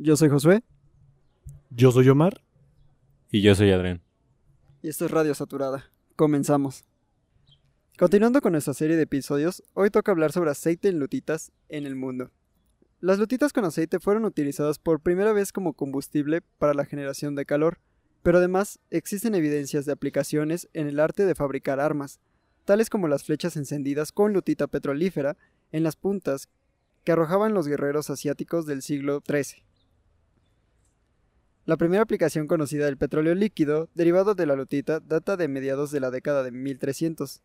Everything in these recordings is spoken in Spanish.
Yo soy Josué. Yo soy Omar. Y yo soy Adrián. Y esto es Radio Saturada. Comenzamos. Continuando con nuestra serie de episodios, hoy toca hablar sobre aceite en lutitas en el mundo. Las lutitas con aceite fueron utilizadas por primera vez como combustible para la generación de calor, pero además existen evidencias de aplicaciones en el arte de fabricar armas, tales como las flechas encendidas con lutita petrolífera en las puntas que arrojaban los guerreros asiáticos del siglo XIII. La primera aplicación conocida del petróleo líquido, derivado de la lutita, data de mediados de la década de 1300,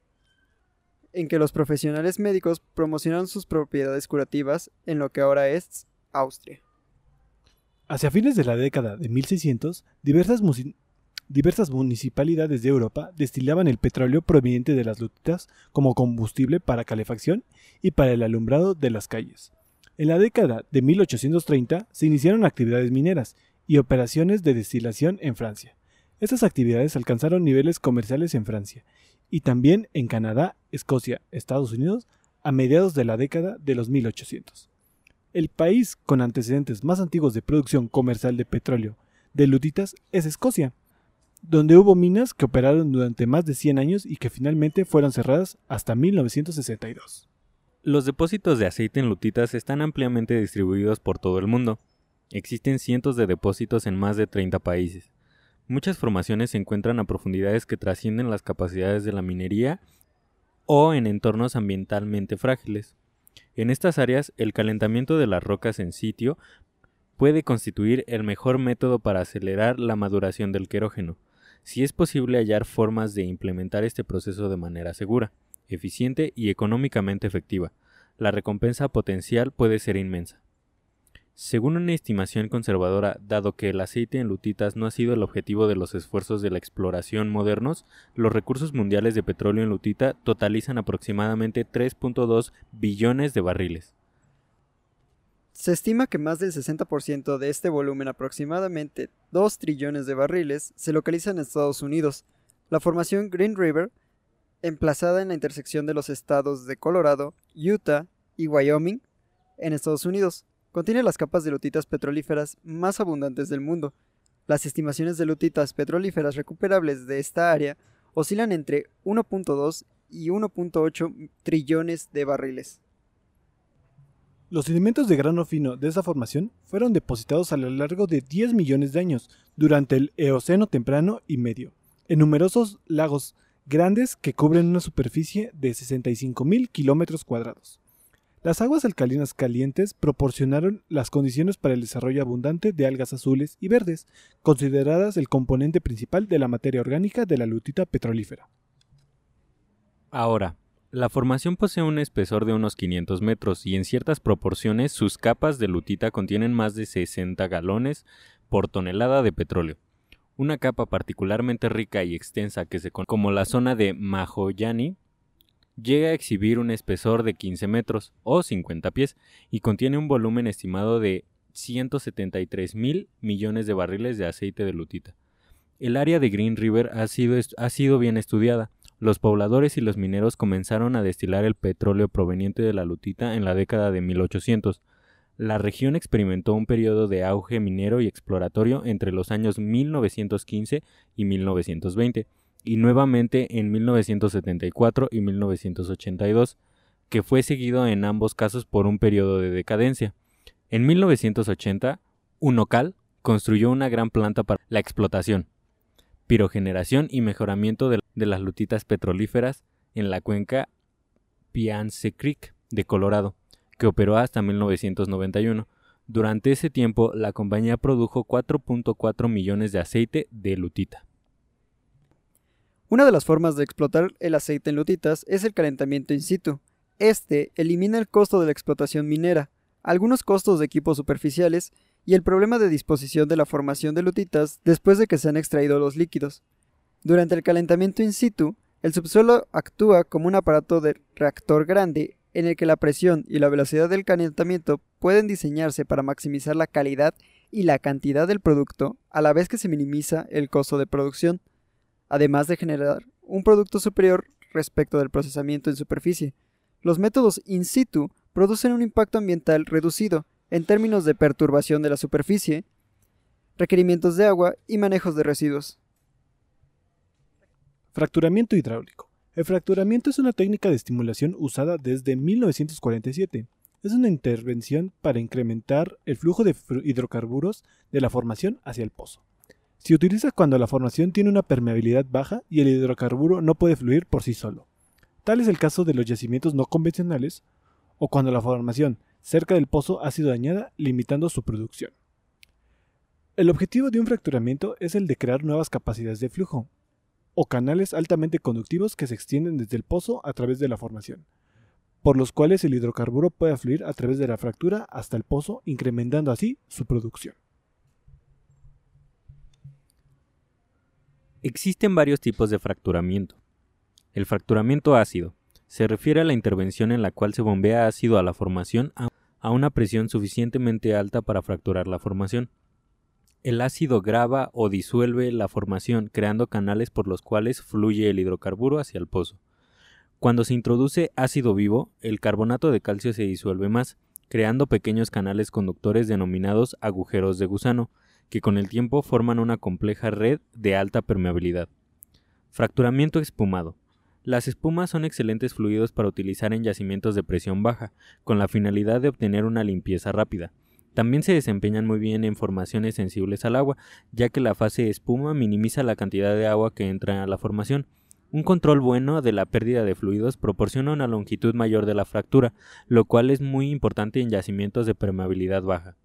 en que los profesionales médicos promocionaron sus propiedades curativas en lo que ahora es Austria. Hacia fines de la década de 1600, diversas, municipalidades de Europa destilaban el petróleo proveniente de las lutitas como combustible para calefacción y para el alumbrado de las calles. En la década de 1830 se iniciaron actividades mineras y operaciones de destilación en Francia. Estas actividades alcanzaron niveles comerciales en Francia y también en Canadá, Escocia, Estados Unidos a mediados de la década de los 1800. El país con antecedentes más antiguos de producción comercial de petróleo de lutitas es Escocia, donde hubo minas que operaron durante más de 100 años y que finalmente fueron cerradas hasta 1962. Los depósitos de aceite en lutitas están ampliamente distribuidos por todo el mundo. Existen cientos de depósitos en más de 30 países. Muchas formaciones se encuentran a profundidades que trascienden las capacidades de la minería o en entornos ambientalmente frágiles. En estas áreas, el calentamiento de las rocas en sitio puede constituir el mejor método para acelerar la maduración del querógeno, si es posible hallar formas de implementar este proceso de manera segura, eficiente y económicamente efectiva. La recompensa potencial puede ser inmensa. Según una estimación conservadora, dado que el aceite en lutitas no ha sido el objetivo de los esfuerzos de la exploración modernos, los recursos mundiales de petróleo en lutita totalizan aproximadamente 3.2 billones de barriles. Se estima que más del 60% de este volumen, aproximadamente 2 trillones de barriles, se localiza en Estados Unidos. La formación Green River, emplazada en la intersección de los estados de Colorado, Utah y Wyoming, en Estados Unidos, contiene las capas de lutitas petrolíferas más abundantes del mundo. Las estimaciones de lutitas petrolíferas recuperables de esta área oscilan entre 1.2 y 1.8 trillones de barriles. Los sedimentos de grano fino de esa formación fueron depositados a lo largo de 10 millones de años durante el Eoceno temprano y medio, en numerosos lagos grandes que cubren una superficie de 65.000 kilómetros cuadrados. Las aguas alcalinas calientes proporcionaron las condiciones para el desarrollo abundante de algas azules y verdes, consideradas el componente principal de la materia orgánica de la lutita petrolífera. Ahora, la formación posee un espesor de unos 500 metros y en ciertas proporciones sus capas de lutita contienen más de 60 galones por tonelada de petróleo. Una capa particularmente rica y extensa que se conoce como la zona de Mahoyani llega a exhibir un espesor de 15 metros o 50 pies y contiene un volumen estimado de 173 mil millones de barriles de aceite de lutita. El área de Green River ha sido, ha sido bien estudiada, los pobladores y los mineros comenzaron a destilar el petróleo proveniente de la lutita en la década de 1800. La región experimentó un periodo de auge minero y exploratorio entre los años 1915 y 1920, y nuevamente en 1974 y 1982, que fue seguido en ambos casos por un periodo de decadencia. En 1980, Unocal construyó una gran planta para la explotación, pirogeneración y mejoramiento de, las lutitas petrolíferas en la cuenca Piance Creek de Colorado, que operó hasta 1991. Durante ese tiempo, la compañía produjo 4.4 millones de aceite de lutita. Una de las formas de explotar el aceite en lutitas es el calentamiento in situ. Este elimina el costo de la explotación minera, algunos costos de equipos superficiales y el problema de disposición de la formación de lutitas después de que se han extraído los líquidos. Durante el calentamiento in situ, el subsuelo actúa como un aparato de reactor grande en el que la presión y la velocidad del calentamiento pueden diseñarse para maximizar la calidad y la cantidad del producto a la vez que se minimiza el costo de producción, además de generar un producto superior respecto del procesamiento en superficie. Los métodos in situ producen un impacto ambiental reducido en términos de perturbación de la superficie, requerimientos de agua y manejos de residuos. Fracturamiento hidráulico. El fracturamiento es una técnica de estimulación usada desde 1947. Es una intervención para incrementar el flujo de hidrocarburos de la formación hacia el pozo. Se utiliza cuando la formación tiene una permeabilidad baja y el hidrocarburo no puede fluir por sí solo. Tal es el caso de los yacimientos no convencionales o cuando la formación cerca del pozo ha sido dañada, limitando su producción. El objetivo de un fracturamiento es el de crear nuevas capacidades de flujo, o canales altamente conductivos que se extienden desde el pozo a través de la formación, por los cuales el hidrocarburo puede fluir a través de la fractura hasta el pozo, incrementando así su producción. Existen varios tipos de fracturamiento. El fracturamiento ácido se refiere a la intervención en la cual se bombea ácido a la formación a una presión suficientemente alta para fracturar la formación. El ácido graba o disuelve la formación, creando canales por los cuales fluye el hidrocarburo hacia el pozo. Cuando se introduce ácido vivo, el carbonato de calcio se disuelve más, creando pequeños canales conductores denominados agujeros de gusano, que con el tiempo forman una compleja red de alta permeabilidad. Fracturamiento espumado. Las espumas son excelentes fluidos para utilizar en yacimientos de presión baja, con la finalidad de obtener una limpieza rápida. También se desempeñan muy bien en formaciones sensibles al agua, ya que la fase espuma minimiza la cantidad de agua que entra a la formación. Un control bueno de la pérdida de fluidos proporciona una longitud mayor de la fractura, lo cual es muy importante en yacimientos de permeabilidad baja.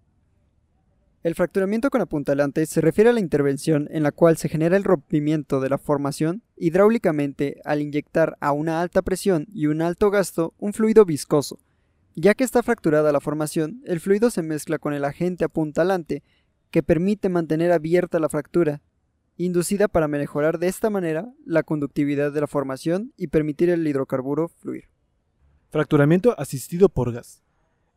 El fracturamiento con apuntalante se refiere a la intervención en la cual se genera el rompimiento de la formación hidráulicamente al inyectar a una alta presión y un alto gasto un fluido viscoso. Ya que está fracturada la formación, el fluido se mezcla con el agente apuntalante que permite mantener abierta la fractura, inducida para mejorar de esta manera la conductividad de la formación y permitir el hidrocarburo fluir. Fracturamiento asistido por gas.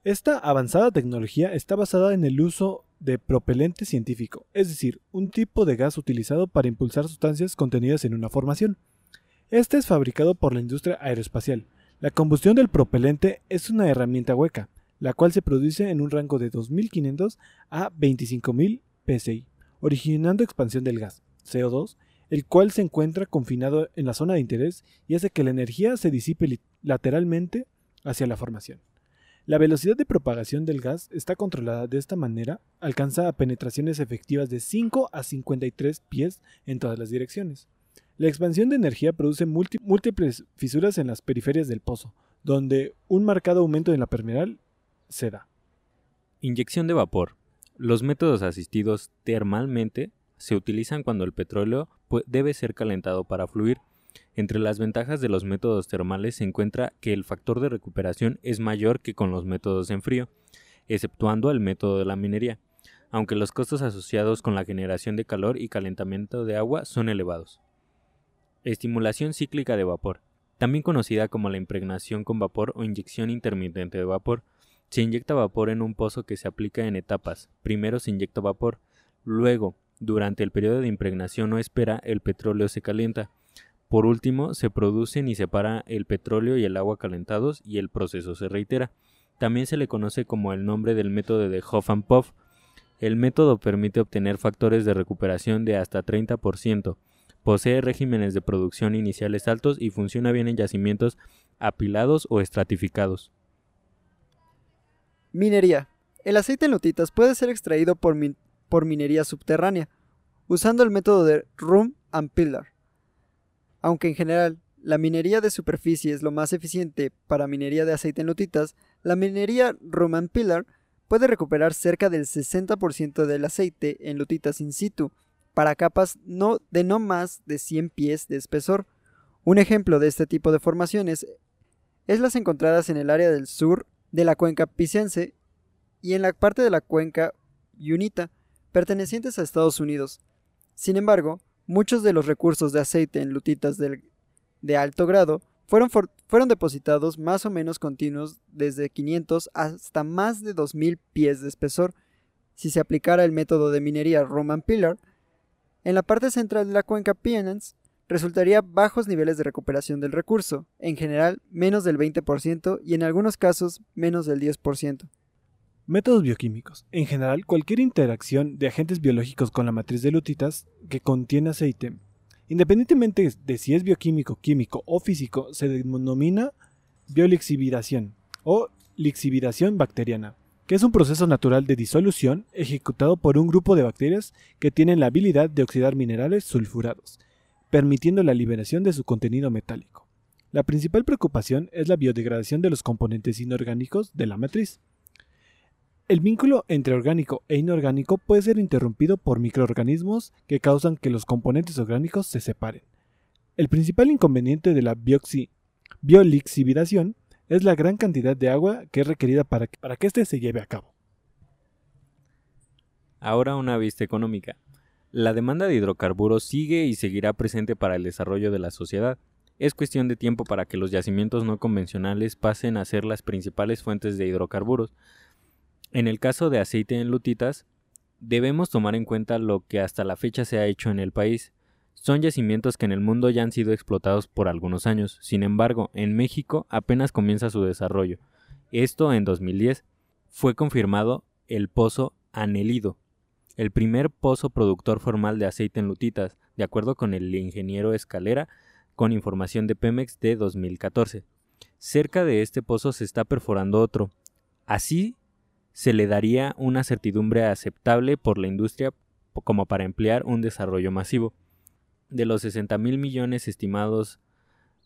Esta avanzada tecnología está basada en el uso de propelente científico, es decir, un tipo de gas utilizado para impulsar sustancias contenidas en una formación. Este es fabricado por la industria aeroespacial. La combustión del propelente es una herramienta hueca, la cual se produce en un rango de 2500 a 25000 psi, originando expansión del gas, CO2, el cual se encuentra confinado en la zona de interés y hace que la energía se disipe lateralmente hacia la formación. La velocidad de propagación del gas está controlada de esta manera, alcanza penetraciones efectivas de 5 a 53 pies en todas las direcciones. La expansión de energía produce múltiples fisuras en las periferias del pozo, donde un marcado aumento en la permeabilidad se da. Inyección de vapor. Los métodos asistidos termalmente se utilizan cuando el petróleo debe ser calentado para fluir entre las ventajas de los métodos termales se encuentra que el factor de recuperación es mayor que con los métodos en frío, exceptuando el método de la minería, aunque los costos asociados con la generación de calor y calentamiento de agua son elevados. Estimulación cíclica de vapor, también conocida como la impregnación con vapor o inyección intermitente de vapor, se inyecta vapor en un pozo que se aplica en etapas. Primero se inyecta vapor, luego, durante el periodo de impregnación o espera, el petróleo se calienta, por último, se producen y separa el petróleo y el agua calentados y el proceso se reitera. También se le conoce como el nombre del método de Hoff and Puff. El método permite obtener factores de recuperación de hasta 30%. Posee regímenes de producción iniciales altos y funciona bien en yacimientos apilados o estratificados. Minería. El aceite en lutitas puede ser extraído por, por minería subterránea, usando el método de Room and Pillar. Aunque en general la minería de superficie es lo más eficiente para minería de aceite en lutitas, la minería Roman Pillar puede recuperar cerca del 60% del aceite en lutitas in situ para capas no, de no más de 100 pies de espesor. Un ejemplo de este tipo de formaciones es las encontradas en el área del sur de la cuenca picense y en la parte de la cuenca Unita, pertenecientes a Estados Unidos. Sin embargo, Muchos de los recursos de aceite en lutitas de, alto grado fueron, depositados más o menos continuos desde 500 hasta más de 2000 pies de espesor. Si se aplicara el método de minería Roman Pillar, en la parte central de la cuenca Pienance resultaría bajos niveles de recuperación del recurso, en general menos del 20% y en algunos casos menos del 10%. Métodos bioquímicos. En general, cualquier interacción de agentes biológicos con la matriz de lutitas que contiene aceite, independientemente de si es bioquímico, químico o físico, se denomina biolixividación o lixividación bacteriana, que es un proceso natural de disolución ejecutado por un grupo de bacterias que tienen la habilidad de oxidar minerales sulfurados, permitiendo la liberación de su contenido metálico. La principal preocupación es la biodegradación de los componentes inorgánicos de la matriz. El vínculo entre orgánico e inorgánico puede ser interrumpido por microorganismos que causan que los componentes orgánicos se separen. El principal inconveniente de la biolixividación es la gran cantidad de agua que es requerida para que, para que éste se lleve a cabo. Ahora una vista económica. La demanda de hidrocarburos sigue y seguirá presente para el desarrollo de la sociedad. Es cuestión de tiempo para que los yacimientos no convencionales pasen a ser las principales fuentes de hidrocarburos, en el caso de aceite en lutitas, debemos tomar en cuenta lo que hasta la fecha se ha hecho en el país. Son yacimientos que en el mundo ya han sido explotados por algunos años, sin embargo, en México apenas comienza su desarrollo. Esto en 2010 fue confirmado el pozo Anelido, el primer pozo productor formal de aceite en lutitas, de acuerdo con el ingeniero Escalera, con información de Pemex de 2014. Cerca de este pozo se está perforando otro. Así se le daría una certidumbre aceptable por la industria como para emplear un desarrollo masivo. De los 60 mil millones estimados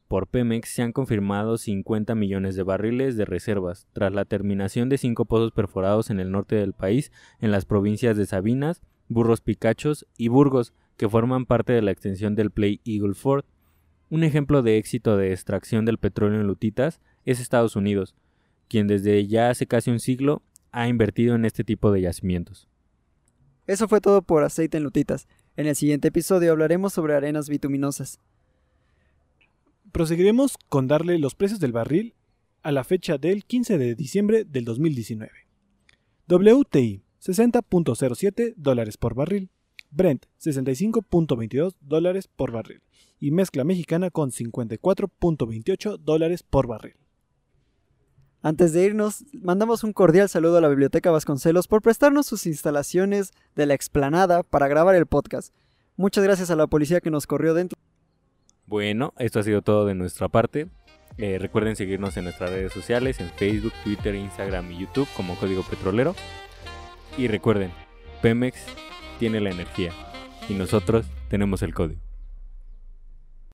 por Pemex se han confirmado 50 millones de barriles de reservas, tras la terminación de cinco pozos perforados en el norte del país, en las provincias de Sabinas, Burros Picachos y Burgos, que forman parte de la extensión del Play Eagle Ford. Un ejemplo de éxito de extracción del petróleo en lutitas es Estados Unidos, quien desde ya hace casi un siglo ha invertido en este tipo de yacimientos. Eso fue todo por aceite en lutitas. En el siguiente episodio hablaremos sobre arenas bituminosas. Proseguiremos con darle los precios del barril a la fecha del 15 de diciembre del 2019. WTI 60.07 dólares por barril, Brent 65.22 dólares por barril y mezcla mexicana con 54.28 dólares por barril. Antes de irnos, mandamos un cordial saludo a la Biblioteca Vasconcelos por prestarnos sus instalaciones de la explanada para grabar el podcast. Muchas gracias a la policía que nos corrió dentro. Bueno, esto ha sido todo de nuestra parte. Eh, recuerden seguirnos en nuestras redes sociales, en Facebook, Twitter, Instagram y YouTube como Código Petrolero. Y recuerden, Pemex tiene la energía y nosotros tenemos el código.